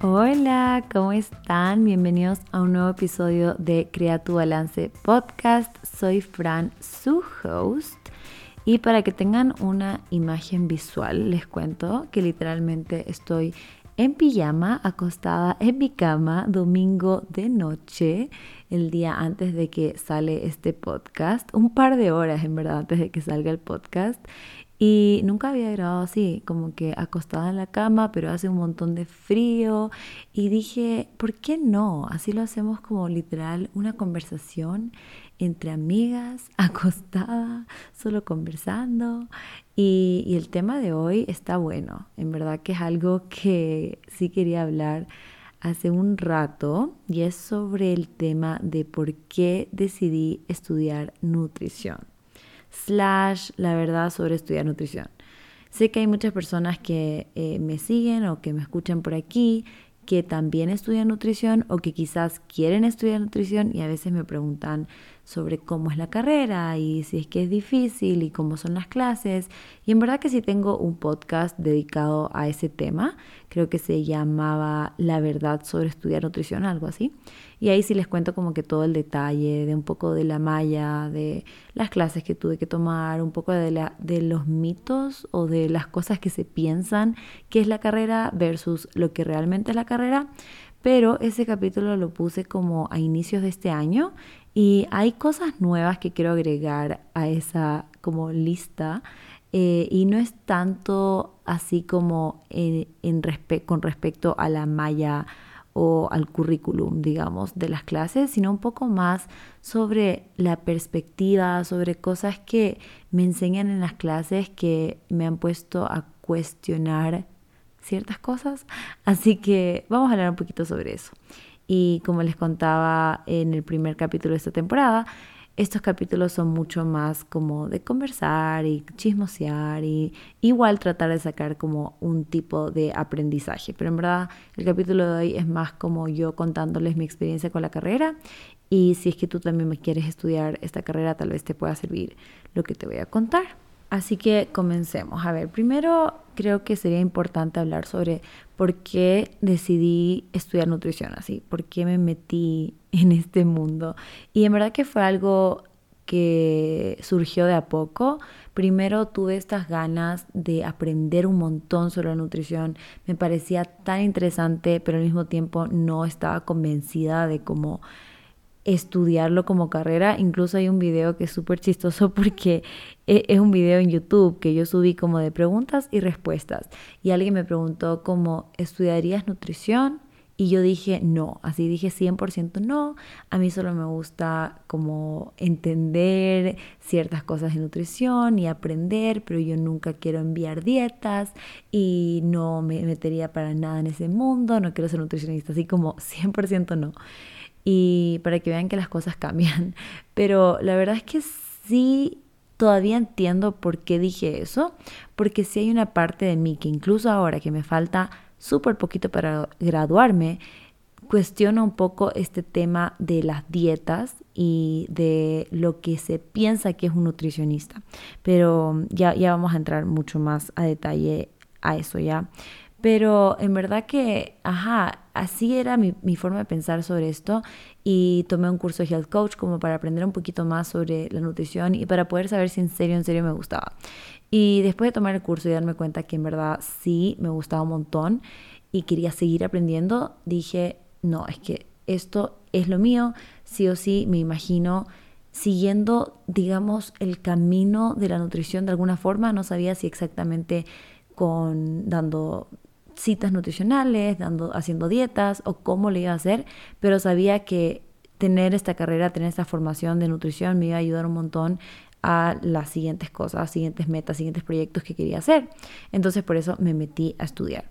Hola, ¿cómo están? Bienvenidos a un nuevo episodio de Crea tu Balance Podcast. Soy Fran, su host. Y para que tengan una imagen visual, les cuento que literalmente estoy en pijama, acostada en mi cama, domingo de noche, el día antes de que sale este podcast, un par de horas en verdad antes de que salga el podcast. Y nunca había grabado así, como que acostada en la cama, pero hace un montón de frío. Y dije, ¿por qué no? Así lo hacemos como literal una conversación entre amigas, acostada, solo conversando. Y, el tema de hoy está bueno. En verdad que es algo que sí quería hablar hace un rato y es sobre el tema de por qué decidí estudiar nutrición slash la verdad sobre estudiar nutrición. Sé que hay muchas personas que eh, me siguen o que me escuchan por aquí que también estudian nutrición o que quizás quieren estudiar nutrición y a veces me preguntan sobre cómo es la carrera y si es que es difícil y cómo son las clases. Y en verdad que sí tengo un podcast dedicado a ese tema, creo que se llamaba La verdad sobre estudiar nutrición, algo así. Y ahí sí les cuento como que todo el detalle de un poco de la malla, de las clases que tuve que tomar, un poco de, la, de los mitos o de las cosas que se piensan que es la carrera versus lo que realmente es la carrera. Pero ese capítulo lo puse como a inicios de este año y hay cosas nuevas que quiero agregar a esa como lista. Eh, y no es tanto así como en, en con respecto a la malla o al currículum, digamos, de las clases, sino un poco más sobre la perspectiva, sobre cosas que me enseñan en las clases que me han puesto a cuestionar ciertas cosas. Así que vamos a hablar un poquito sobre eso. Y como les contaba en el primer capítulo de esta temporada, estos capítulos son mucho más como de conversar y chismosear y igual tratar de sacar como un tipo de aprendizaje. Pero en verdad el capítulo de hoy es más como yo contándoles mi experiencia con la carrera y si es que tú también me quieres estudiar esta carrera tal vez te pueda servir lo que te voy a contar. Así que comencemos. A ver, primero creo que sería importante hablar sobre por qué decidí estudiar nutrición así, por qué me metí en este mundo. Y en verdad que fue algo que surgió de a poco. Primero tuve estas ganas de aprender un montón sobre la nutrición. Me parecía tan interesante, pero al mismo tiempo no estaba convencida de cómo estudiarlo como carrera. Incluso hay un video que es súper chistoso porque e, es un video en YouTube que yo subí como de preguntas y respuestas. Y alguien me preguntó como, ¿estudiarías nutrición? Y yo dije no, así dije 100% no. A mí solo me gusta como entender ciertas cosas de nutrición y aprender, pero yo nunca quiero enviar dietas y no me metería para nada en ese mundo, no quiero ser nutricionista, así como 100% no y para que vean que las cosas cambian. Pero la verdad es que sí, todavía entiendo por qué dije eso, porque sí hay una parte de mí que incluso ahora que me falta súper poquito para graduarme, cuestiona un poco este tema de las dietas y de lo que se piensa que es un nutricionista. Pero ya, ya vamos a entrar mucho más a detalle a eso ya. Pero en verdad que, ajá, así era mi, forma de pensar sobre esto y tomé un curso de Health Coach como para aprender un poquito más sobre la nutrición y para poder saber si en serio, en serio me gustaba. Y después de tomar el curso y darme cuenta que en verdad sí me gustaba un montón y quería seguir aprendiendo, dije, no, es que esto es lo mío, sí o sí me imagino siguiendo, digamos, el camino de la nutrición de alguna forma, no sabía si exactamente con dando citas nutricionales, dando, haciendo dietas o cómo le iba a hacer, pero sabía que tener esta carrera, tener esta formación de nutrición me iba a ayudar un montón a las siguientes cosas, siguientes metas, siguientes proyectos que quería hacer. Entonces por eso me metí a estudiar.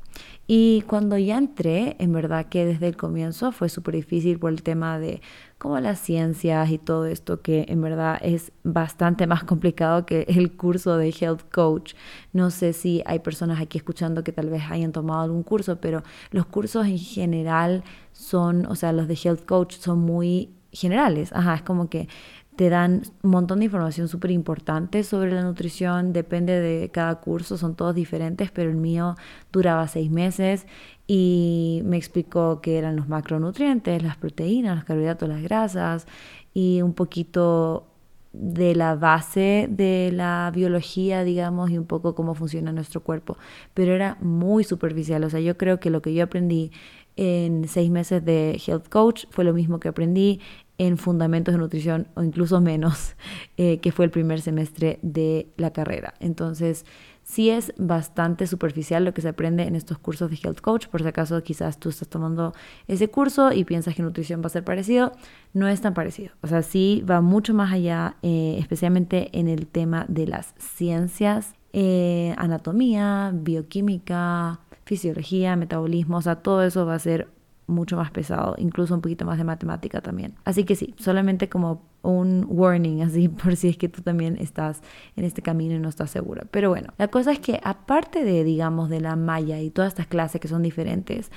Y cuando ya entré, en verdad que desde el comienzo fue súper difícil por el tema de como las ciencias y todo esto que en verdad es bastante más complicado que el curso de Health Coach. No sé si hay personas aquí escuchando que tal vez hayan tomado algún curso, pero los cursos en general son, o sea, los de Health Coach son muy generales. Ajá, es como que te dan un montón de información súper importante sobre la nutrición, depende de cada curso, son todos diferentes, pero el mío duraba seis meses y me explicó qué eran los macronutrientes, las proteínas, los carbohidratos, las grasas y un poquito de la base de la biología, digamos, y un poco cómo funciona nuestro cuerpo. Pero era muy superficial, o sea, yo creo que lo que yo aprendí en seis meses de Health Coach fue lo mismo que aprendí en fundamentos de nutrición o incluso menos, eh, que fue el primer semestre de la carrera. Entonces, sí es bastante superficial lo que se aprende en estos cursos de Health Coach. Por si acaso quizás tú estás tomando ese curso y piensas que nutrición va a ser parecido, no es tan parecido. O sea, sí va mucho más allá, eh, especialmente en el tema de las ciencias, eh, anatomía, bioquímica, fisiología, metabolismo, o sea, todo eso va a ser mucho más pesado, incluso un poquito más de matemática también. Así que sí, solamente como un warning, así por si es que tú también estás en este camino y no estás segura. Pero bueno, la cosa es que aparte de, digamos, de la malla y todas estas clases que son diferentes,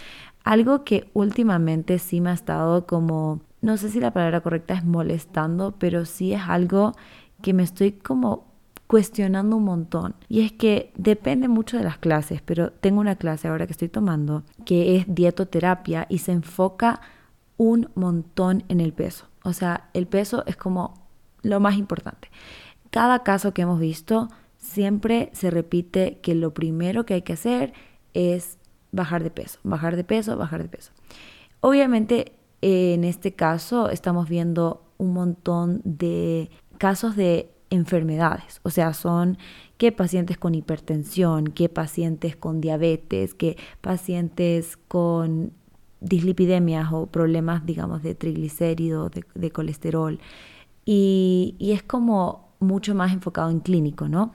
algo que últimamente sí me ha estado como, no sé si la palabra correcta es molestando, pero sí es algo que me estoy como cuestionando un montón. Y es que depende mucho de las clases, pero tengo una clase ahora que estoy tomando que es dietoterapia y se enfoca un montón en el peso. O sea, el peso es como lo más importante. Cada caso que hemos visto, siempre se repite que lo primero que hay que hacer es bajar de peso, bajar de peso, bajar de peso. Obviamente, en este caso estamos viendo un montón de casos de enfermedades, o sea, son qué pacientes con hipertensión, qué pacientes con diabetes, qué pacientes con dislipidemias o problemas, digamos, de triglicéridos, de, colesterol. Y, y, es como mucho más enfocado en clínico, ¿no?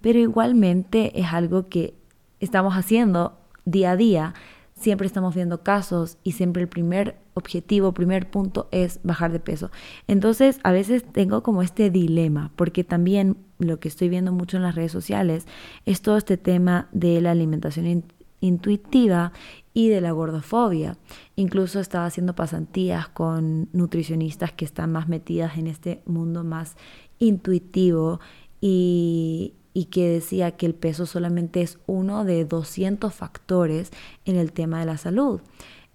Pero igualmente es algo que estamos haciendo día a día siempre estamos viendo casos y siempre el primer objetivo, primer punto es bajar de peso. Entonces, a veces tengo como este dilema, porque también lo que estoy viendo mucho en las redes sociales es todo este tema de la alimentación intuitiva y de la gordofobia. Incluso estaba haciendo pasantías con nutricionistas que están más metidas en este mundo más intuitivo y, y que decía que el peso solamente es uno de 200 factores en el tema de la salud.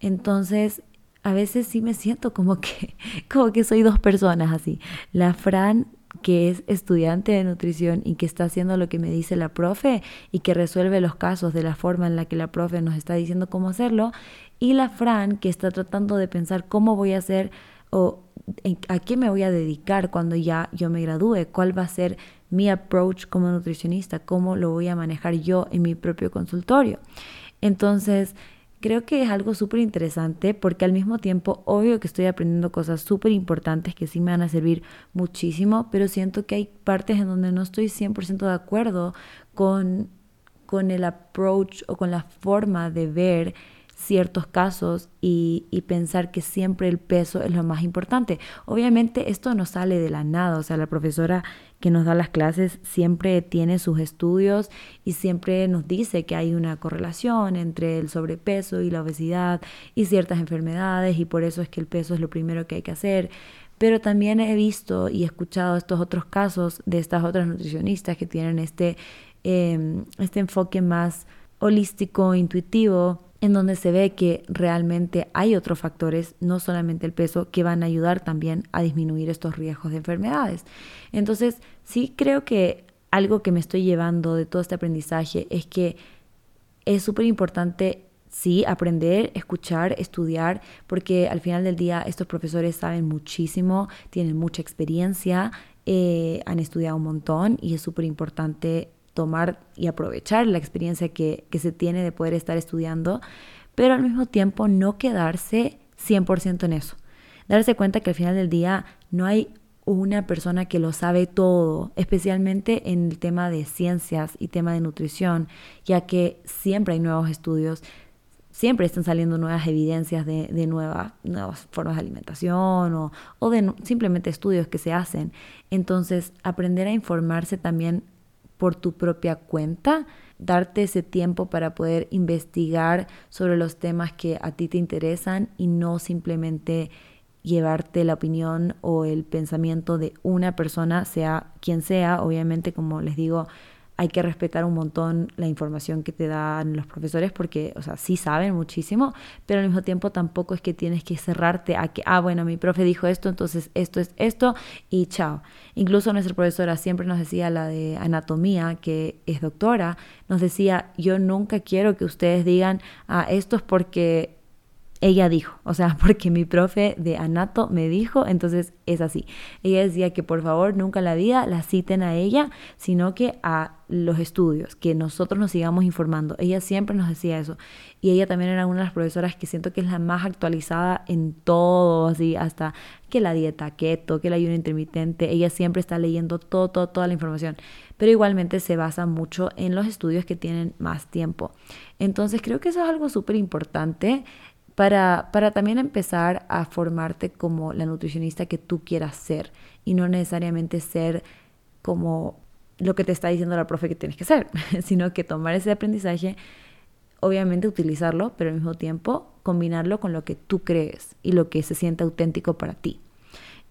Entonces, a veces sí me siento como que, como que soy dos personas así. La Fran que es estudiante de nutrición y que está haciendo lo que me dice la profe y que resuelve los casos de la forma en la que la profe nos está diciendo cómo hacerlo, y la Fran que está tratando de pensar cómo voy a hacer o a qué me voy a dedicar cuando ya yo me gradúe, cuál va a ser mi approach como nutricionista, cómo lo voy a manejar yo en mi propio consultorio. Entonces, creo que es algo súper interesante porque al mismo tiempo, obvio que estoy aprendiendo cosas súper importantes que sí me van a servir muchísimo, pero siento que hay partes en donde no estoy 100% de acuerdo con, con el approach o con la forma de ver ciertos casos y, pensar que siempre el peso es lo más importante. Obviamente esto no sale de la nada, o sea, la profesora que nos da las clases siempre tiene sus estudios y siempre nos dice que hay una correlación entre el sobrepeso y la obesidad y ciertas enfermedades y por eso es que el peso es lo primero que hay que hacer. Pero también he visto y escuchado estos otros casos de estas otras nutricionistas que tienen este, em, este enfoque más holístico, intuitivo, en donde se ve que realmente hay otros factores, no solamente el peso, que van a ayudar también a disminuir estos riesgos de enfermedades. Entonces, sí creo que algo que me estoy llevando de todo este aprendizaje es que es súper importante, sí, aprender, escuchar, estudiar, porque al final del día estos profesores saben muchísimo, tienen mucha experiencia, eh, han estudiado un montón y es súper importante tomar y aprovechar la experiencia que, se tiene de poder estar estudiando, pero al mismo tiempo no quedarse 100% en eso. Darse cuenta que al final del día no hay una persona que lo sabe todo, especialmente en el tema de ciencias y tema de nutrición, ya que siempre hay nuevos estudios, siempre están saliendo nuevas evidencias de, de nuevas, nuevas formas de alimentación o, o de simplemente estudios que se hacen. Entonces, aprender a informarse también por tu propia cuenta, darte ese tiempo para poder investigar sobre los temas que a ti te interesan y no simplemente llevarte la opinión o el pensamiento de una persona, sea quien sea. Obviamente, como les digo, hay que respetar un montón la información que te dan los profesores porque, o sea, sí saben muchísimo, pero al mismo tiempo tampoco es que tienes que cerrarte a que, ah, bueno, mi profe dijo esto, entonces esto es esto y chao. Incluso nuestra profesora siempre nos decía, la de anatomía, que es doctora, nos decía, yo nunca quiero que ustedes digan, ah, esto es porque ella dijo, o sea, porque mi profe de anato me dijo, entonces es así. Ella decía que por favor nunca la vida la citen a ella, sino que a los estudios, que nosotros nos sigamos informando. Ella siempre nos decía eso. Y ella también era una de las profesoras que siento que es la más actualizada en todo, así, hasta que la dieta keto, que el ayuno intermitente. Ella siempre está leyendo todo, todo, toda la información. Pero igualmente se basa mucho en los estudios que tienen más tiempo. Entonces creo que eso es algo súper importante para, para también empezar a formarte como la nutricionista que tú quieras ser y no necesariamente ser como lo que te está diciendo la profe que tienes que ser, sino que tomar ese aprendizaje, obviamente utilizarlo, pero al mismo tiempo combinarlo con lo que tú crees y lo que se siente auténtico para ti.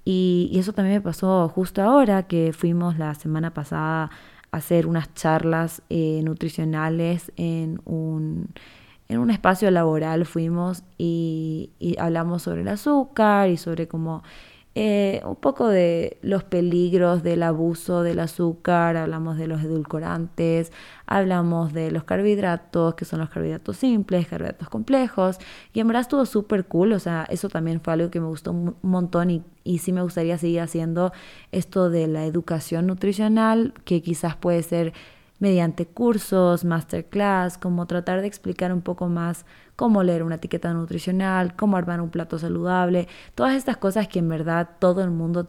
Y, eso también me pasó justo ahora que fuimos la semana pasada a hacer unas charlas eh, nutricionales en un en un espacio laboral fuimos y, hablamos sobre el azúcar y sobre cómo eh, un poco de los peligros del abuso del azúcar, hablamos de los edulcorantes, hablamos de los carbohidratos, que son los carbohidratos simples, carbohidratos complejos, y en verdad estuvo súper cool, o sea, eso también fue algo que me gustó un montón y, y sí me gustaría seguir haciendo esto de la educación nutricional, que quizás puede ser mediante cursos, masterclass, como tratar de explicar un poco más cómo leer una etiqueta nutricional, cómo armar un plato saludable, todas estas cosas que en verdad todo el mundo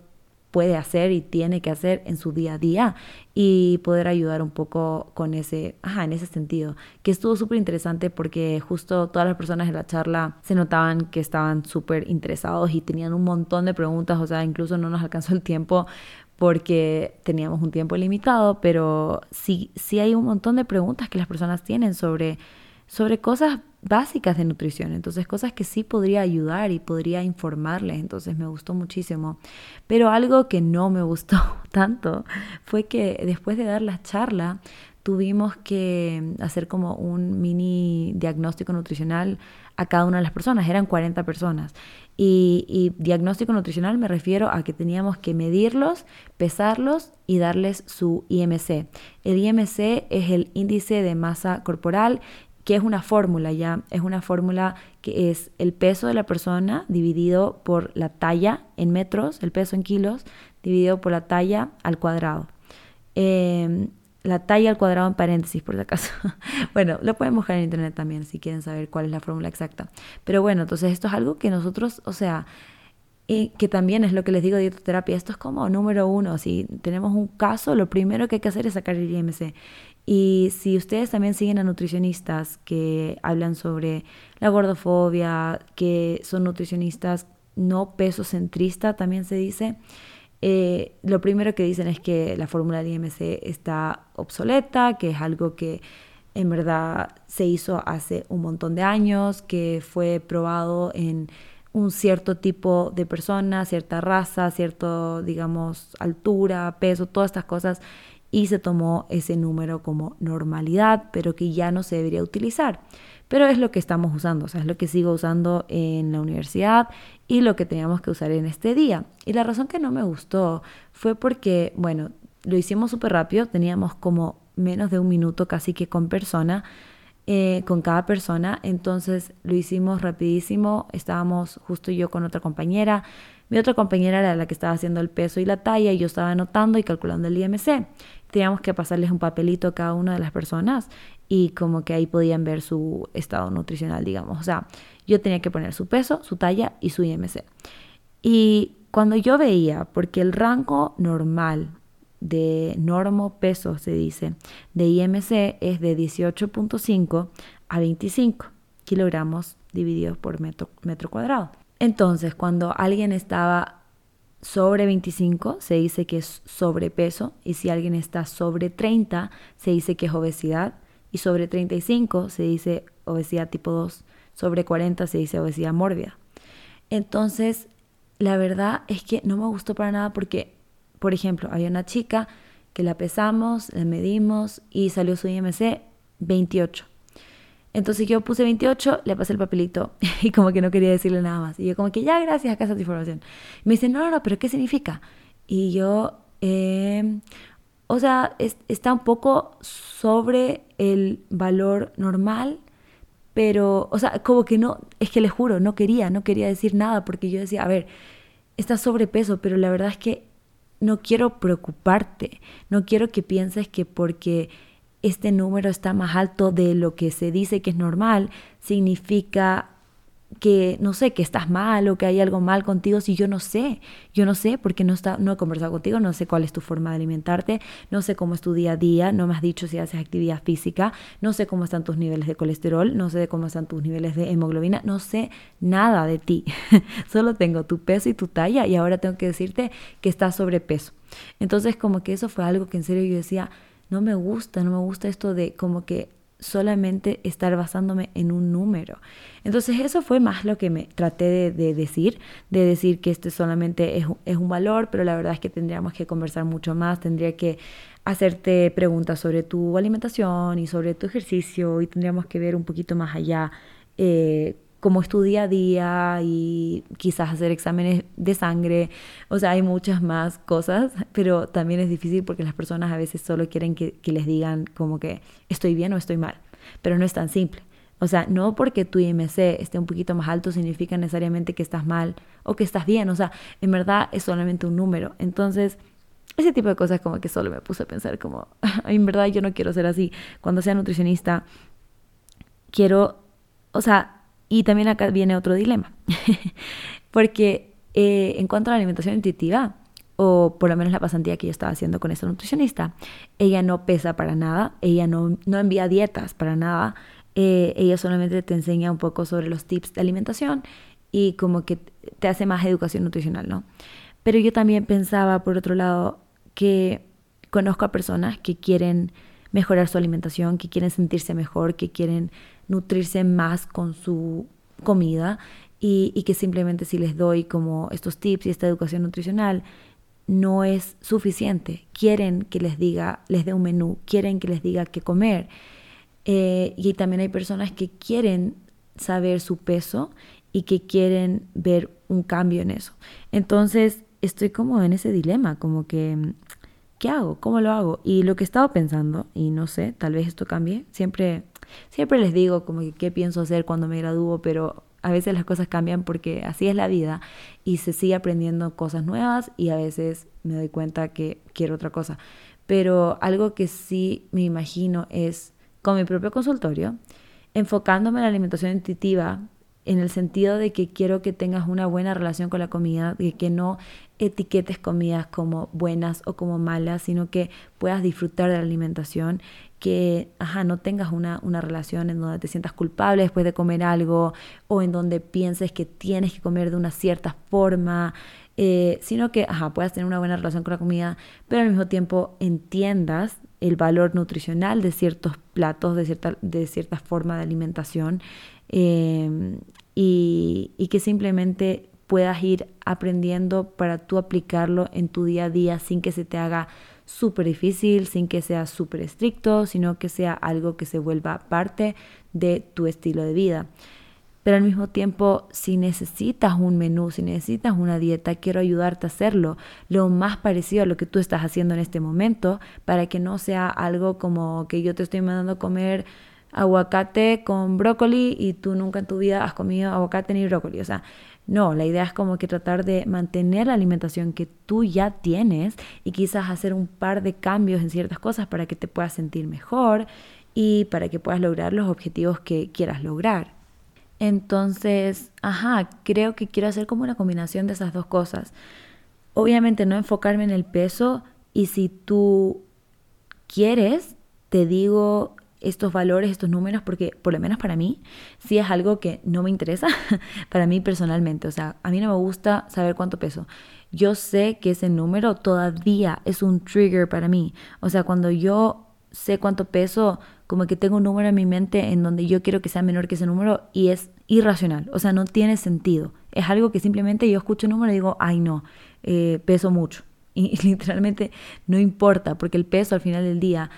puede hacer y tiene que hacer en su día a día y poder ayudar un poco con ese, ajá, en ese sentido, que estuvo súper interesante porque justo todas las personas en la charla se notaban que estaban súper interesados y tenían un montón de preguntas, o sea, incluso no nos alcanzó el tiempo porque teníamos un tiempo limitado, pero sí, sí hay un montón de preguntas que las personas tienen sobre, sobre cosas básicas de nutrición, entonces cosas que sí podría ayudar y podría informarles, entonces me gustó muchísimo. Pero algo que no me gustó tanto fue que después de dar la charla tuvimos que hacer como un mini diagnóstico nutricional a cada una de las personas, eran 40 personas. Y, diagnóstico nutricional me refiero a que teníamos que medirlos, pesarlos y darles su IMC. El IMC es el índice de masa corporal que es una fórmula ya, es una fórmula que es el peso de la persona dividido por la talla en metros, el peso en kilos, dividido por la talla al cuadrado. Em, la talla al cuadrado en paréntesis, por si acaso. bueno, lo pueden buscar en internet también si quieren saber cuál es la fórmula exacta. Pero bueno, entonces esto es algo que nosotros, o sea, y que también es lo que les digo de dietoterapia, esto es como número uno, si tenemos un caso, lo primero que hay que hacer es sacar el IMC. Y si ustedes también siguen a nutricionistas que hablan sobre la gordofobia, que son nutricionistas no peso centrista, también se dice, eh, lo primero que dicen es que la fórmula de IMC está obsoleta, que es algo que en verdad se hizo hace un montón de años, que fue probado en un cierto tipo de persona, cierta raza, cierto, digamos, altura, peso, todas estas cosas, y se tomó ese número como normalidad, pero que ya no se debería utilizar. Pero es lo que estamos usando, o sea, es lo que sigo usando en la universidad y lo que teníamos que usar en este día. Y la razón que no me gustó fue porque, bueno, lo hicimos súper rápido, teníamos como menos de un minuto casi que con persona, eh, con cada persona, entonces lo hicimos rapidísimo, estábamos justo yo con otra compañera, mi otra compañera era la que estaba haciendo el peso y la talla y yo estaba anotando y calculando el IMC. Teníamos que pasarles un papelito a cada una de las personas y como que ahí podían ver su estado nutricional, digamos. O sea, yo tenía que poner su peso, su talla y su IMC. Y cuando yo veía, porque el rango normal de normo peso, se dice, de IMC es de 18.5 a 25 kilogramos divididos por metro, metro cuadrado. Entonces, cuando alguien estaba sobre 25, se dice que es sobrepeso, y si alguien está sobre 30, se dice que es obesidad, y sobre 35 se dice obesidad tipo 2, sobre 40 se dice obesidad mórbida. Entonces, la verdad es que no me gustó para nada porque, por ejemplo, había una chica que la pesamos, la medimos y salió su IMC 28. Entonces yo puse 28, le pasé el papelito y como que no quería decirle nada más. Y yo como que ya, gracias, acá está tu información. me dice, no, no, no, pero ¿qué significa? Y yo, eh, o sea, está un poco sobre el valor normal, pero, o sea, como que no, es que le juro, no quería, no quería decir nada porque yo decía, a ver, está sobrepeso, pero la verdad es que no quiero preocuparte, no quiero que pienses que porque este número está más alto de lo que se dice que es normal, significa que no sé, que estás mal o que hay algo mal contigo si yo no sé, yo no sé porque no, está, no he conversado contigo, no sé cuál es tu forma de alimentarte, no sé cómo es tu día a día, no me has dicho si haces actividad física, no sé cómo están tus niveles de colesterol, no sé cómo están tus niveles de hemoglobina, no sé nada de ti, solo tengo tu peso y tu talla y ahora tengo que decirte que estás sobrepeso. Entonces como que eso fue algo que en serio yo decía, no me gusta, no me gusta esto de como que solamente estar basándome en un número. Entonces eso fue más lo que me traté de, decir, de decir que este solamente es, es, un valor, pero la verdad es que tendríamos que conversar mucho más, tendría que hacerte preguntas sobre tu alimentación y sobre tu ejercicio y tendríamos que ver un poquito más allá. Eh, cómo es día y quizás hacer exámenes de sangre. O sea, hay muchas más cosas, pero también es difícil porque las personas a veces solo quieren que, les digan como que estoy bien o estoy mal, pero no es tan simple. O sea, no porque tu IMC esté un poquito más alto significa necesariamente que estás mal o que estás bien. O sea, en verdad es solamente un número. Entonces, ese tipo de cosas como que solo me puse a pensar como, en verdad yo no quiero ser así. Cuando sea nutricionista, quiero, o sea, y también acá viene otro dilema, porque eh, en cuanto a la alimentación intuitiva, o por lo menos la pasantía que yo estaba haciendo con esta nutricionista, ella no pesa para nada, ella no, no envía dietas para nada, eh, ella solamente te enseña un poco sobre los tips de alimentación y como que te hace más educación nutricional, ¿no? Pero yo también pensaba, por otro lado, que conozco a personas que quieren mejorar su alimentación, que quieren sentirse mejor, que quieren nutrirse más con su comida y, que simplemente si les doy como estos tips y esta educación nutricional no es suficiente. Quieren que les diga, les dé un menú, quieren que les diga qué comer. Eh, y también hay personas que quieren saber su peso y que quieren ver un cambio en eso. Entonces estoy como en ese dilema, como que, ¿qué hago? ¿Cómo lo hago? Y lo que he estado pensando, y no sé, tal vez esto cambie, siempre Siempre les digo como que qué pienso hacer cuando me gradúo, pero a veces las cosas cambian porque así es la vida y se sigue aprendiendo cosas nuevas y a veces me doy cuenta que quiero otra cosa. Pero algo que sí me imagino es con mi propio consultorio, enfocándome en la alimentación intuitiva en el sentido de que quiero que tengas una buena relación con la comida, de que no etiquetes comidas como buenas o como malas, sino que puedas disfrutar de la alimentación que ajá, no tengas una, una, relación en donde te sientas culpable después de comer algo o en donde pienses que tienes que comer de una cierta forma, eh, sino que ajá, puedas tener una buena relación con la comida, pero al mismo tiempo entiendas el valor nutricional de ciertos platos, de cierta, de cierta forma de alimentación y, y que simplemente puedas ir aprendiendo para tú aplicarlo en tu día a día sin que se te haga súper difícil, sin que sea súper estricto, sino que sea algo que se vuelva parte de tu estilo de vida. Pero al mismo tiempo, si necesitas un menú, si necesitas una dieta, quiero ayudarte a hacerlo lo más parecido a lo que tú estás haciendo en este momento, para que no sea algo como que yo te estoy mandando comer aguacate con brócoli y tú nunca en tu vida has comido aguacate ni brócoli. O sea, no, la idea es como que tratar de mantener la alimentación que tú ya tienes y quizás hacer un par de cambios en ciertas cosas para que te puedas sentir mejor y para que puedas lograr los objetivos que quieras lograr. Entonces, ajá, creo que quiero hacer como una combinación de esas dos cosas. Obviamente no enfocarme en el peso y si tú quieres, te digo estos valores, estos números, porque por lo menos para mí sí es algo que no me interesa, para mí personalmente. O sea, a mí no me gusta saber cuánto peso. Yo sé que ese número todavía es un trigger para mí. O sea, cuando yo sé cuánto peso, como que tengo un número en mi mente en donde yo quiero que sea menor que ese número y es irracional. O sea, no tiene sentido. Es algo que simplemente yo escucho un número y digo, ay no, eh, peso mucho. Y, literalmente no importa, porque el peso al final del día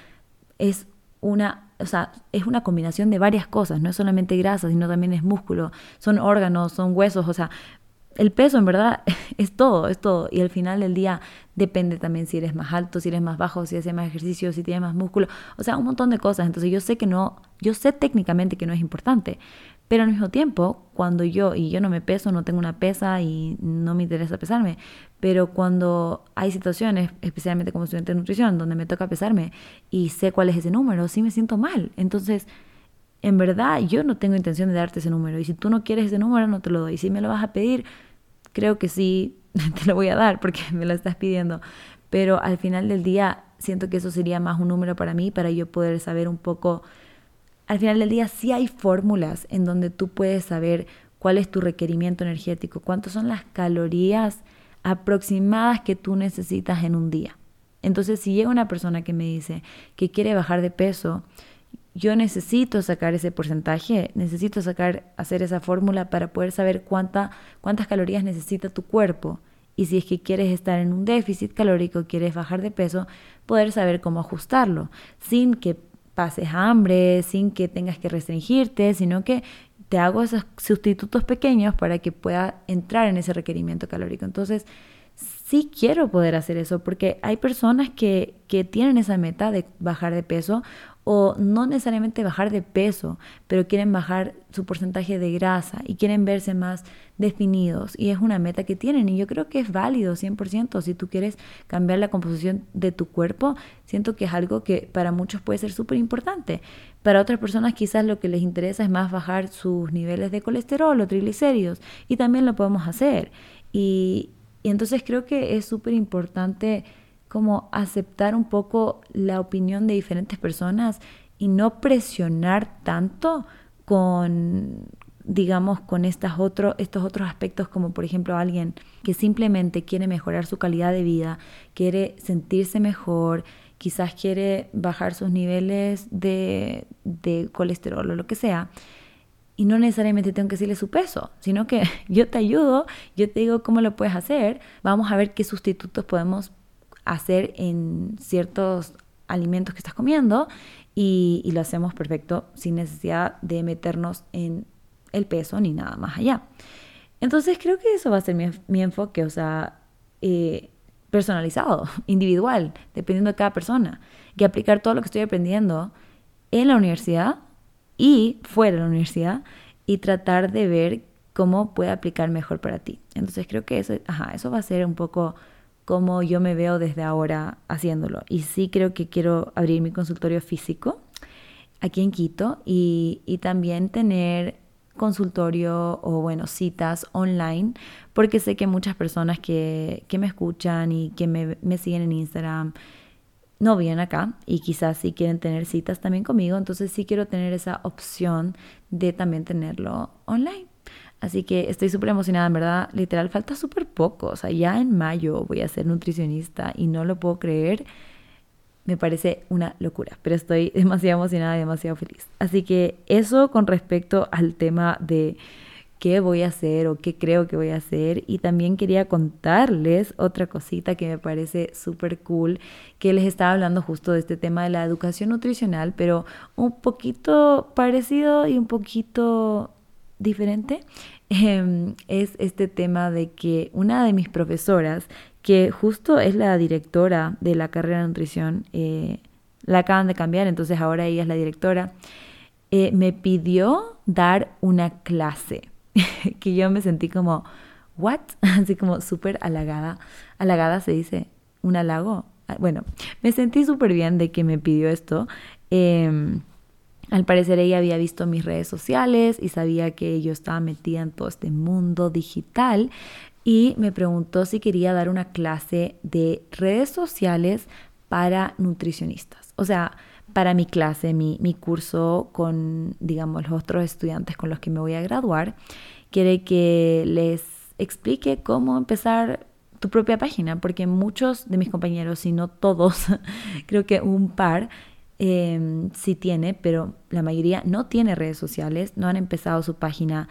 es una, o sea, es una combinación de varias cosas, no es solamente grasa, sino también es músculo, son órganos, son huesos, o sea, el peso en verdad es todo, es todo. Y al final del día depende también si eres más alto, si eres más bajo, si haces más ejercicio, si tienes más músculo. O sea, un montón de cosas. Entonces yo sé que no, yo sé técnicamente que no es importante. Pero al mismo tiempo, cuando yo, y yo no me peso, no tengo una pesa y no me interesa pesarme, pero cuando hay situaciones, especialmente como estudiante de nutrición, donde me toca pesarme y sé cuál es ese número, sí me siento mal. Entonces, en verdad yo no tengo intención de darte ese número y si tú no quieres ese número no te lo doy. Si me lo vas a pedir, creo que sí te lo voy a dar porque me lo estás pidiendo. Pero al final del día siento que eso sería más un número para mí, para yo poder saber un poco. Al final del día sí hay fórmulas en donde tú puedes saber cuál es tu requerimiento energético, cuántas son las calorías aproximadas que tú necesitas en un día. Entonces, si llega una persona que me dice que quiere bajar de peso, yo necesito sacar ese porcentaje, necesito sacar, hacer esa fórmula para poder saber cuánta, cuántas calorías necesita tu cuerpo. Y si es que quieres estar en un déficit calórico, quieres bajar de peso, poder saber cómo ajustarlo, sin que pases hambre, sin que tengas que restringirte, sino que te hago esos sustitutos pequeños para que pueda entrar en ese requerimiento calórico. Entonces, sí quiero poder hacer eso porque hay personas que, que tienen esa meta de bajar de peso o no necesariamente bajar de peso, pero quieren bajar su porcentaje de grasa y quieren verse más definidos y es una meta que tienen y yo creo que es válido 100% si tú quieres cambiar la composición de tu cuerpo, siento que es algo que para muchos puede ser súper importante. Para otras personas quizás lo que les interesa es más bajar sus niveles de colesterol o triglicéridos y también lo podemos hacer. Y, entonces creo que es súper importante como aceptar un poco la opinión de diferentes personas y no presionar tanto con digamos con estas estos otros aspectos como por ejemplo alguien que simplemente quiere mejorar su calidad de vida, quiere sentirse mejor, quizás quiere bajar sus niveles de, de colesterol o lo que sea, y no necesariamente tengo que decirle su peso, sino que yo te ayudo, yo te digo cómo lo puedes hacer, vamos a ver qué sustitutos podemos hacer en ciertos alimentos que estás comiendo y, lo hacemos perfecto sin necesidad de meternos en el peso ni nada más allá. Entonces creo que eso va a ser mi, enfoque, o sea, eh, personalizado, individual, dependiendo de cada persona, que aplicar todo lo que estoy aprendiendo en la universidad y fuera de la universidad y tratar de ver cómo puede aplicar mejor para ti. Entonces creo que eso, ajá, eso va a ser un poco cómo yo me veo desde ahora haciéndolo. Y sí creo que quiero abrir mi consultorio físico aquí en Quito y, también tener consultorio o bueno, citas online, porque sé que muchas personas que, me escuchan y que me, me, siguen en Instagram no vienen acá y quizás sí quieren tener citas también conmigo, entonces sí quiero tener esa opción de también tenerlo online. Así que estoy súper emocionada, en verdad, literal, falta súper poco. O sea, ya en mayo voy a ser nutricionista y no lo puedo creer. Me parece una locura, pero estoy demasiado emocionada y demasiado feliz. Así que eso con respecto al tema de qué voy a hacer o qué creo que voy a hacer. Y también quería contarles otra cosita que me parece súper cool, que les estaba hablando justo de este tema de la educación nutricional, pero un poquito parecido y un poquito diferente em, es este tema de que una de mis profesoras, que justo es la directora de la carrera de nutrición, eh, la acaban de cambiar, entonces ahora ella es la directora, eh, me pidió dar una clase, que yo me sentí como, ¿what? Así como súper halagada. Halagada se dice, un halago. Ah, bueno, me sentí súper bien de que me pidió esto. Eh, al parecer ella había visto mis redes sociales y sabía que yo estaba metida en todo este mundo digital y me preguntó si quería dar una clase de redes sociales para nutricionistas. O sea, para mi clase, mi, mi curso con, digamos, los otros estudiantes con los que me voy a graduar, quiere que les explique cómo empezar tu propia página, porque muchos de mis compañeros, si no todos, creo que un par, eh, sí tiene, pero la mayoría no tiene redes sociales, no han empezado su página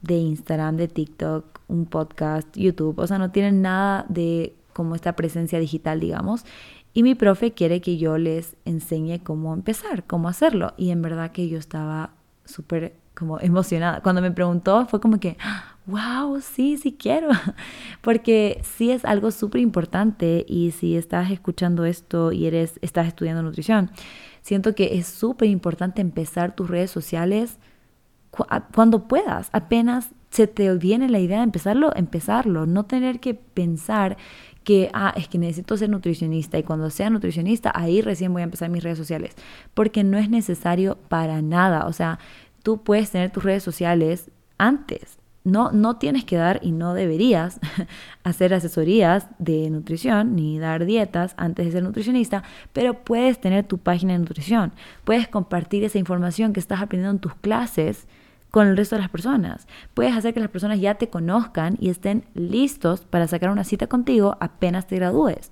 de Instagram, de TikTok, un podcast, YouTube, o sea, no tienen nada de como esta presencia digital, digamos. Y mi profe quiere que yo les enseñe cómo empezar, cómo hacerlo. Y en verdad que yo estaba súper como emocionada. Cuando me preguntó fue como que, wow, sí, sí quiero. Porque sí es algo súper importante y si estás escuchando esto y eres, estás estudiando nutrición, siento que es súper importante empezar tus redes sociales cuando puedas. Apenas se te viene la idea de empezarlo, empezarlo. No tener que pensar que, ah, es que necesito ser nutricionista y cuando sea nutricionista, ahí recién voy a empezar mis redes sociales. Porque no es necesario para nada. O sea, tú puedes tener tus redes sociales antes. No, no tienes que dar y no deberías hacer asesorías de nutrición ni dar dietas antes de ser nutricionista, pero puedes tener tu página de nutrición. Puedes compartir esa información que estás aprendiendo en tus clases con el resto de las personas. Puedes hacer que las personas ya te conozcan y estén listos para sacar una cita contigo apenas te gradúes.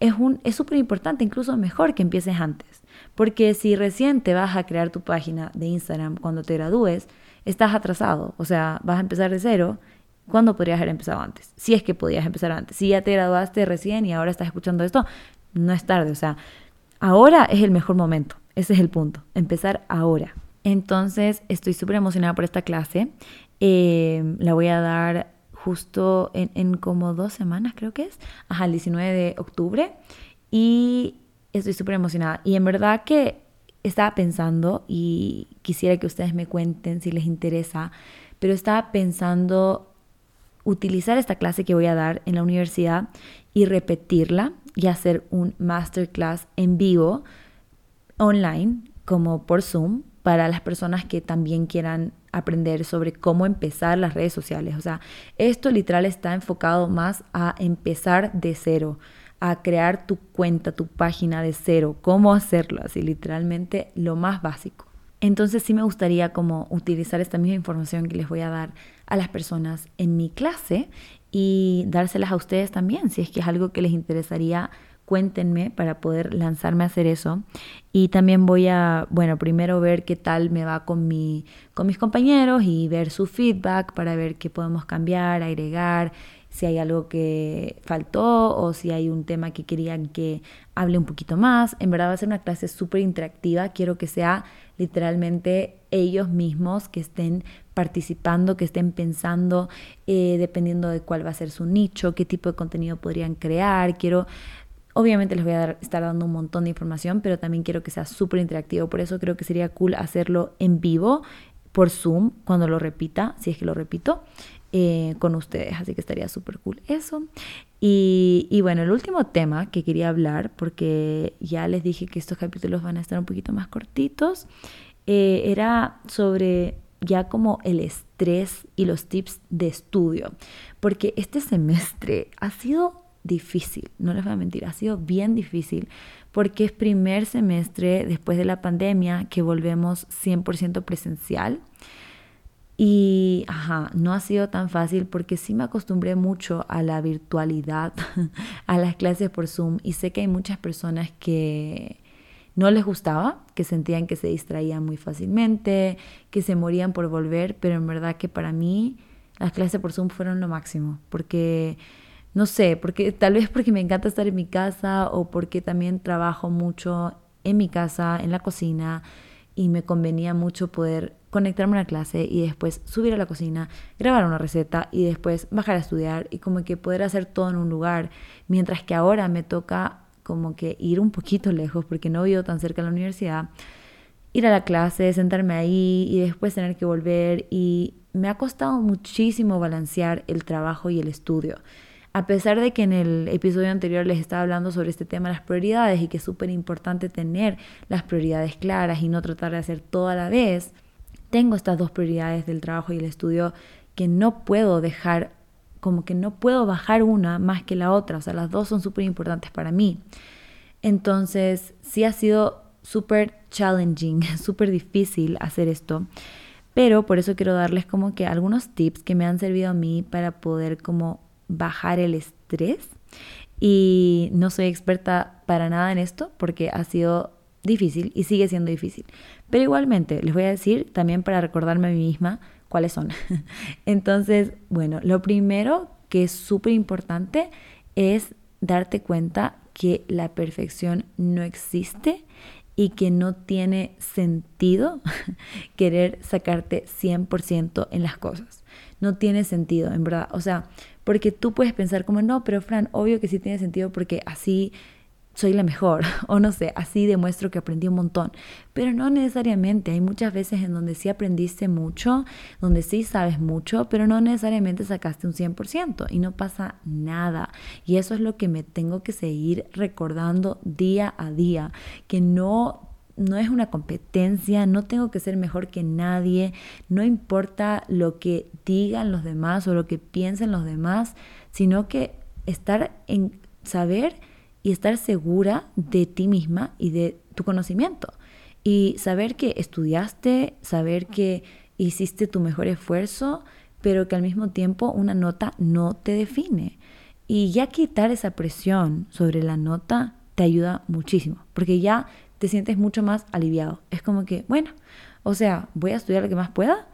Es súper importante, incluso mejor que empieces antes. Porque si recién te vas a crear tu página de Instagram cuando te gradúes, estás atrasado. O sea, vas a empezar de cero. ¿Cuándo podrías haber empezado antes? Si es que podías empezar antes. Si ya te graduaste recién y ahora estás escuchando esto, no es tarde. O sea, ahora es el mejor momento. Ese es el punto. Empezar ahora. Entonces, estoy súper emocionada por esta clase. Eh, la voy a dar justo en, como dos semanas, creo que es. Ajá, el 19 de octubre. Y estoy súper emocionada. Y en verdad que estaba pensando, y quisiera que ustedes me cuenten si les interesa, pero estaba pensando utilizar esta clase que voy a dar en la universidad y repetirla y hacer un masterclass en vivo online como por Zoom para las personas que también quieran aprender sobre cómo empezar las redes sociales. O sea, esto literal está enfocado más a empezar de cero, a crear tu cuenta, tu página de cero, cómo hacerlo, así literalmente lo más básico. Entonces sí me gustaría como utilizar esta misma información que les voy a dar a las personas en mi clase y dárselas a ustedes también, si es que es algo que les interesaría cuéntenme para poder lanzarme a hacer eso. Y también voy a, bueno, primero ver qué tal me va con, mi, con mis compañeros y ver su feedback para ver qué podemos cambiar, agregar, si hay algo que faltó o si hay un tema que querían que hable un poquito más. En verdad va a ser una clase súper interactiva. Quiero que sea literalmente ellos mismos que estén participando, que estén pensando, eh, dependiendo de cuál va a ser su nicho, qué tipo de contenido podrían crear. Quiero Obviamente les voy a estar dando un montón de información, pero también quiero que sea súper interactivo. Por eso creo que sería cool hacerlo en vivo por Zoom cuando lo repita, si es que lo repito, eh, con ustedes. Así que estaría súper cool eso. Y, bueno, el último tema que quería hablar, porque ya les dije que estos capítulos van a estar un poquito más cortitos, eh, era sobre ya como el estrés y los tips de estudio. Porque este semestre ha sido difícil, no les voy a mentir, ha sido bien difícil porque es primer semestre después de la pandemia que volvemos 100% presencial. Y, ajá, no ha sido tan fácil porque sí me acostumbré mucho a la virtualidad, a las clases por Zoom y sé que hay muchas personas que no les gustaba, que sentían que se distraían muy fácilmente, que se morían por volver, pero en verdad que para mí las clases por Zoom fueron lo máximo porque no sé, porque tal vez porque me encanta estar en mi casa o porque también trabajo mucho en mi casa, en la cocina y me convenía mucho poder conectarme a una clase y después subir a la cocina, grabar una receta y después bajar a estudiar y como que poder hacer todo en un lugar, mientras que ahora me toca como que ir un poquito lejos porque no vivo tan cerca de la universidad, ir a la clase, sentarme ahí y después tener que volver y me ha costado muchísimo balancear el trabajo y el estudio. A pesar de que en el episodio anterior les estaba hablando sobre este tema las prioridades y que es súper importante tener las prioridades claras y no tratar de hacer todo a la vez, tengo estas dos prioridades del trabajo y el estudio que no puedo dejar, como que no puedo bajar una más que la otra, o sea, las dos son súper importantes para mí. Entonces, sí ha sido súper challenging, súper difícil hacer esto, pero por eso quiero darles como que algunos tips que me han servido a mí para poder como bajar el estrés. Y no soy experta para nada en esto porque ha sido difícil y sigue siendo difícil. Pero igualmente, les voy a decir también para recordarme a mí misma cuáles son. Entonces, bueno, lo primero que es súper importante es darte cuenta que la perfección no existe y que no tiene sentido querer sacarte 100% en las cosas. No tiene sentido, en verdad. O sea, porque tú puedes pensar como, no, pero Fran, obvio que sí tiene sentido porque así soy la mejor o no sé, así demuestro que aprendí un montón. Pero no necesariamente, hay muchas veces en donde sí aprendiste mucho, donde sí sabes mucho, pero no necesariamente sacaste un 100% y no pasa nada. Y eso es lo que me tengo que seguir recordando día a día, que no no es una competencia, no tengo que ser mejor que nadie, no importa lo que digan los demás o lo que piensen los demás, sino que estar en saber y estar segura de ti misma y de tu conocimiento. Y saber que estudiaste, saber que hiciste tu mejor esfuerzo, pero que al mismo tiempo una nota no te define. Y ya quitar esa presión sobre la nota te ayuda muchísimo, porque ya te sientes mucho más aliviado. Es como que, bueno, o sea, voy a estudiar lo que más pueda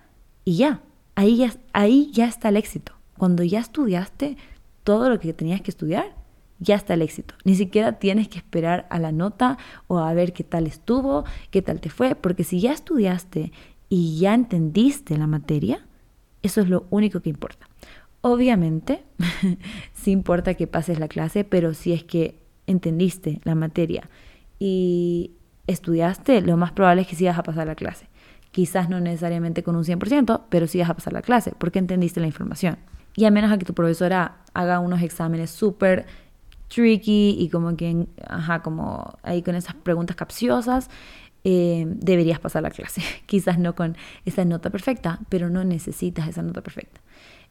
y ya, ahí ya, ahí ya está el éxito. Cuando ya estudiaste todo lo que tenías que estudiar, ya está el éxito. Ni siquiera tienes que esperar a la nota o a ver qué tal estuvo, qué tal te fue, porque si ya estudiaste y ya entendiste la materia, eso es lo único que importa. Obviamente, sí importa que pases la clase, pero si es que entendiste la materia y estudiaste, lo más probable es que sí vas a pasar la clase. Quizás no necesariamente con un 100%, pero sí vas a pasar la clase porque entendiste la información. Y a menos a que tu profesora haga unos exámenes súper tricky y como que, ajá, como ahí con esas preguntas capciosas, eh, deberías pasar la clase. Quizás no con esa nota perfecta, pero no necesitas esa nota perfecta.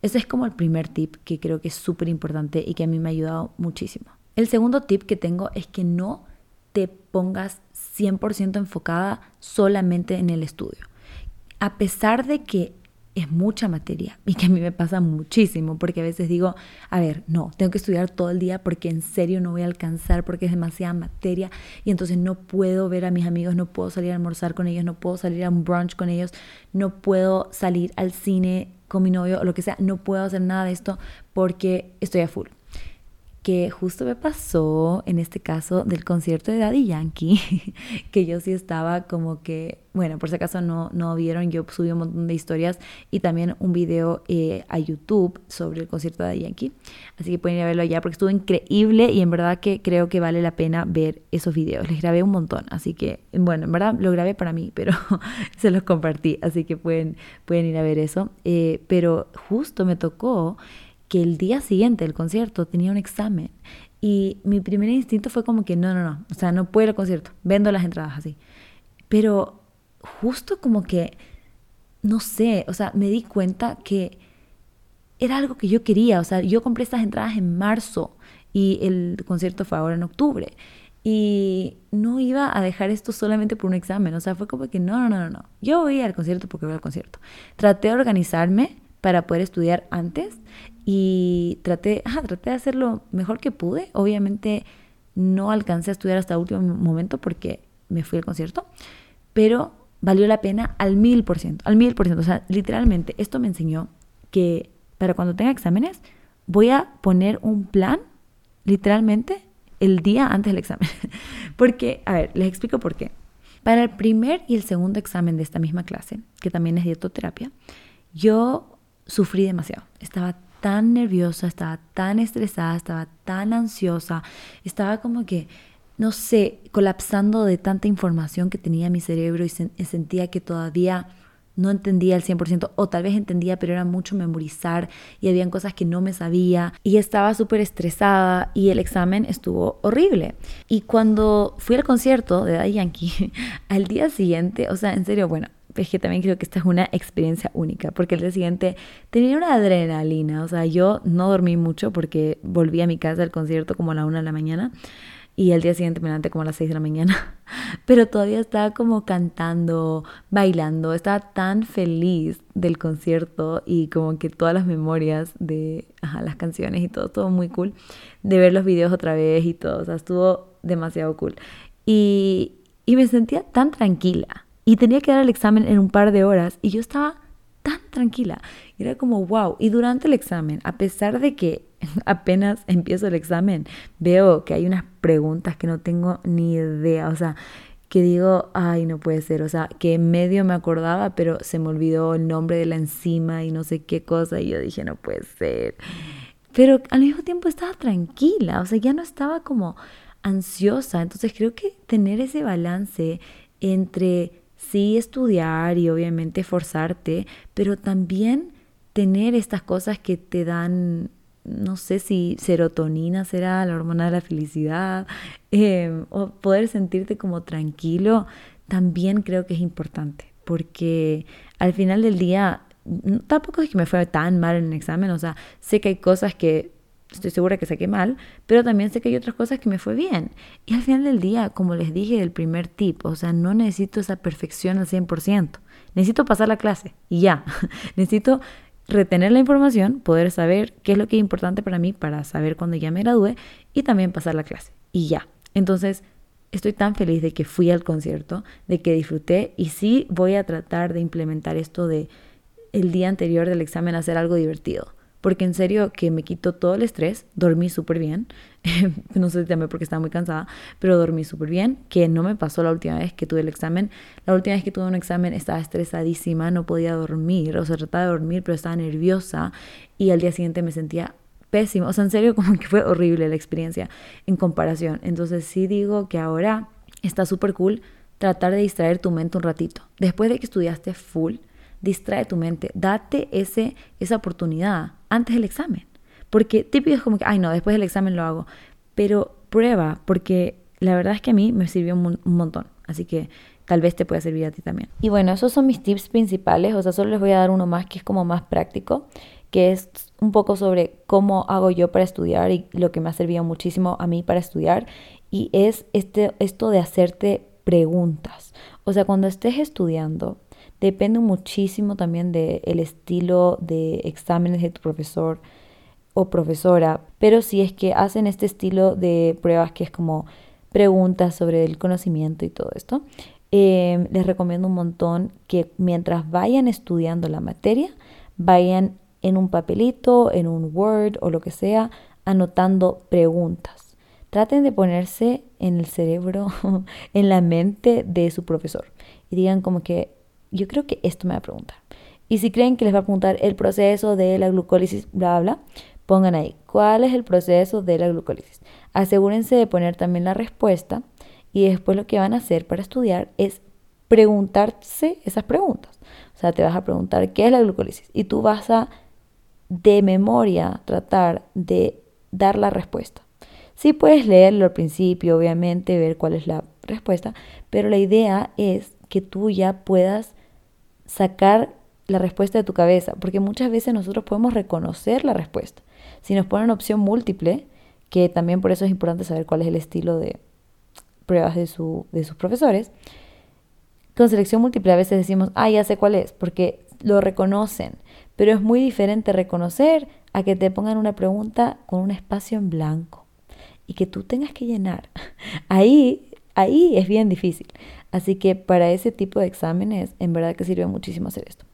Ese es como el primer tip que creo que es súper importante y que a mí me ha ayudado muchísimo. El segundo tip que tengo es que no te pongas 100% enfocada solamente en el estudio. A pesar de que es mucha materia y que a mí me pasa muchísimo porque a veces digo, a ver, no, tengo que estudiar todo el día porque en serio no voy a alcanzar porque es demasiada materia y entonces no puedo ver a mis amigos, no puedo salir a almorzar con ellos, no puedo salir a un brunch con ellos, no puedo salir al cine con mi novio o lo que sea, no puedo hacer nada de esto porque estoy a full justo me pasó en este caso del concierto de Daddy Yankee, que yo sí estaba como que, bueno, por si acaso no, no vieron, yo subí un montón de historias y también un video eh, a YouTube sobre el concierto de Daddy Yankee, así que pueden ir a verlo allá porque estuvo increíble y en verdad que creo que vale la pena ver esos videos, les grabé un montón, así que, bueno, en verdad lo grabé para mí, pero se los compartí, así que pueden, pueden ir a ver eso, eh, pero justo me tocó que el día siguiente del concierto tenía un examen y mi primer instinto fue como que no, no, no, o sea, no puedo ir al concierto, vendo las entradas así. Pero justo como que, no sé, o sea, me di cuenta que era algo que yo quería, o sea, yo compré estas entradas en marzo y el concierto fue ahora en octubre. Y no iba a dejar esto solamente por un examen, o sea, fue como que no, no, no, no, yo voy al concierto porque voy al concierto. Traté de organizarme para poder estudiar antes y traté, traté de hacerlo mejor que pude. Obviamente no alcancé a estudiar hasta el último momento porque me fui al concierto, pero valió la pena al mil por ciento, al mil por ciento. O sea, literalmente esto me enseñó que para cuando tenga exámenes voy a poner un plan, literalmente, el día antes del examen. porque, a ver, les explico por qué. Para el primer y el segundo examen de esta misma clase, que también es dietoterapia, yo sufrí demasiado. Estaba tan nerviosa, estaba tan estresada, estaba tan ansiosa, estaba como que, no sé, colapsando de tanta información que tenía mi cerebro y, sentía que todavía no entendía al 100% o tal vez entendía pero era mucho memorizar y habían cosas que no me sabía y estaba súper estresada y el examen estuvo horrible. Y cuando fui al concierto de Daddy Yankee, al día siguiente, o sea, en serio, bueno, es que también creo que esta es una experiencia única, porque el día siguiente tenía una adrenalina, o sea, yo no dormí mucho porque volví a mi casa del concierto como a la una de la mañana y el día siguiente me levanté como a las 6 de la mañana, pero todavía estaba como cantando, bailando, estaba tan feliz del concierto y como que todas las memorias de las canciones y todo, todo muy cool, de ver los videos otra vez y todo, o sea, estuvo demasiado cool. Y, y me sentía tan tranquila y tenía que dar el examen en un par de horas y yo estaba tan tranquila. era como, wow. Y durante el examen, a pesar de que apenas empiezo el examen, veo que hay unas preguntas que no tengo ni idea. O sea, que digo, ay, no puede ser. O sea, que medio me acordaba, pero se me olvidó el nombre de la enzima y no sé qué cosa. Y yo dije, no puede ser. Pero al mismo tiempo estaba tranquila. O sea, ya no estaba como ansiosa. Entonces creo que tener ese balance entre sí estudiar y obviamente esforzarte, pero también tener estas cosas que te dan no sé si serotonina será la hormona de la felicidad, em, o poder sentirte como tranquilo, también creo que es importante, porque al final del día, tampoco es que me fue tan mal en el examen, o sea, sé que hay cosas que estoy segura que saqué mal, pero también sé que hay otras cosas que me fue bien. Y al final del día, como les dije del primer tip, o sea, no necesito esa perfección al 100%. Necesito pasar la clase y ya. necesito retener la información, poder saber qué es lo que es importante para mí para saber cuando ya me gradúe y también pasar la clase. Y ya. Entonces, estoy tan feliz de que fui al concierto, de que disfruté y sí voy a tratar de implementar esto de el día anterior del examen hacer algo divertido porque en serio que me quitó todo el estrés, dormí súper bien, no sé si también porque estaba muy cansada, pero dormí súper bien, que no me pasó la última vez que tuve el examen. La última vez que tuve un examen estaba estresadísima, no podía dormir, o sea, trataba de dormir, pero estaba nerviosa y al día siguiente me sentía pésimo, o sea, en serio como que fue horrible la experiencia en comparación. Entonces sí digo que ahora está súper cool tratar de distraer tu mente un ratito. Después de que estudiaste full, distrae tu mente, date ese, esa oportunidad antes del examen. Porque típico es como que, ay no, después del examen lo hago. Pero prueba, porque la verdad es que a mí me sirvió un, montón. Así que tal vez te pueda servir a ti también. Y bueno, esos son mis tips principales. O sea, solo les voy a dar uno más que es como más práctico, que es un poco sobre cómo hago yo para estudiar y lo que me ha servido muchísimo a mí para estudiar. Y es este, esto de hacerte preguntas. O sea, cuando estés estudiando, Depende muchísimo también del estilo de exámenes de tu profesor o profesora, pero si es que hacen este estilo de pruebas que es como preguntas sobre el conocimiento y todo esto, em, les recomiendo un montón que mientras vayan estudiando la materia, vayan en un papelito, en un Word o lo que sea, anotando preguntas. Traten de ponerse en el cerebro, en la mente de su profesor y digan como que yo creo que esto me va a preguntar. Y si creen que les va a preguntar el proceso de la glucólisis, bla, bla, pongan ahí, ¿cuál es el proceso de la glucólisis? Asegúrense de poner también la respuesta y después lo que van a hacer para estudiar es preguntarse esas preguntas. O sea, te vas a preguntar qué es la glucólisis y tú vas a de memoria tratar de dar la respuesta. Sí puedes leerlo al principio, obviamente, ver cuál es la respuesta, pero la idea es que tú ya puedas sacar la respuesta de tu cabeza, porque muchas veces nosotros podemos reconocer la respuesta. Si nos ponen opción múltiple, que también por eso es importante saber cuál es el estilo de pruebas de, su, de sus profesores, con selección múltiple a veces decimos, ah, ya sé cuál es, porque lo reconocen, pero es muy diferente reconocer a que te pongan una pregunta con un espacio en blanco y que tú tengas que llenar. Ahí, ahí es bien difícil. Así que para ese tipo de exámenes, en verdad que sirve muchísimo hacer esto.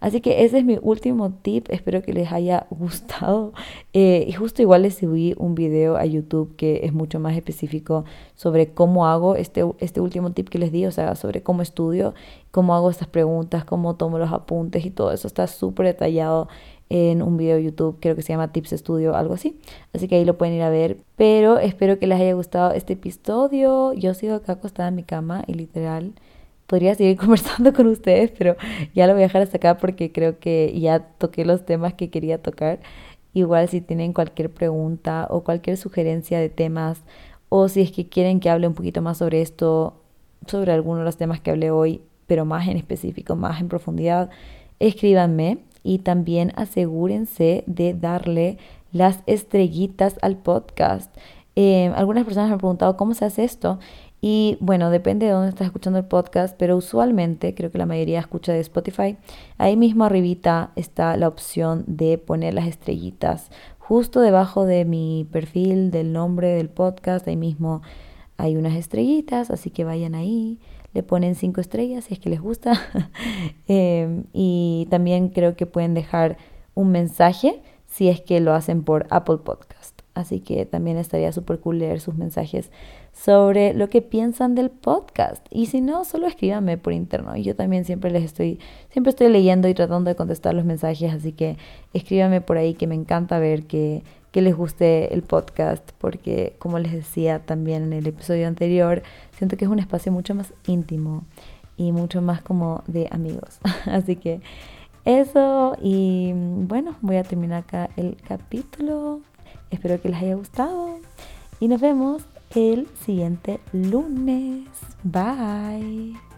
Así que ese es mi último tip, espero que les haya gustado. Eh, y justo igual les subí un video a YouTube que es mucho más específico sobre cómo hago este, este último tip que les di, o sea, sobre cómo estudio, cómo hago estas preguntas, cómo tomo los apuntes y todo eso está súper detallado en un video de YouTube, creo que se llama Tips Studio, algo así. Así que ahí lo pueden ir a ver. Pero espero que les haya gustado este episodio. Yo sigo acá acostada en mi cama y literal podría seguir conversando con ustedes, pero ya lo voy a dejar hasta acá porque creo que ya toqué los temas que quería tocar. Igual si tienen cualquier pregunta o cualquier sugerencia de temas o si es que quieren que hable un poquito más sobre esto, sobre alguno de los temas que hablé hoy, pero más en específico, más en profundidad, escríbanme y también asegúrense de darle las estrellitas al podcast. Eh, algunas personas me han preguntado cómo se hace esto y bueno, depende de dónde estás escuchando el podcast, pero usualmente creo que la mayoría escucha de Spotify. Ahí mismo arribita está la opción de poner las estrellitas. Justo debajo de mi perfil, del nombre del podcast, ahí mismo hay unas estrellitas, así que vayan ahí, le ponen cinco estrellas si es que les gusta. Em, y también creo que pueden dejar un mensaje si es que lo hacen por Apple Podcast. Así que también estaría súper cool leer sus mensajes sobre lo que piensan del podcast. Y si no, solo escríbanme por interno. Yo también siempre les estoy, siempre estoy leyendo y tratando de contestar los mensajes. Así que escríbanme por ahí que me encanta ver que, que les guste el podcast. Porque como les decía también en el episodio anterior, siento que es un espacio mucho más íntimo y mucho más como de amigos. Así que eso y bueno, voy a terminar acá el capítulo. Espero que les haya gustado y nos vemos el siguiente lunes. Bye.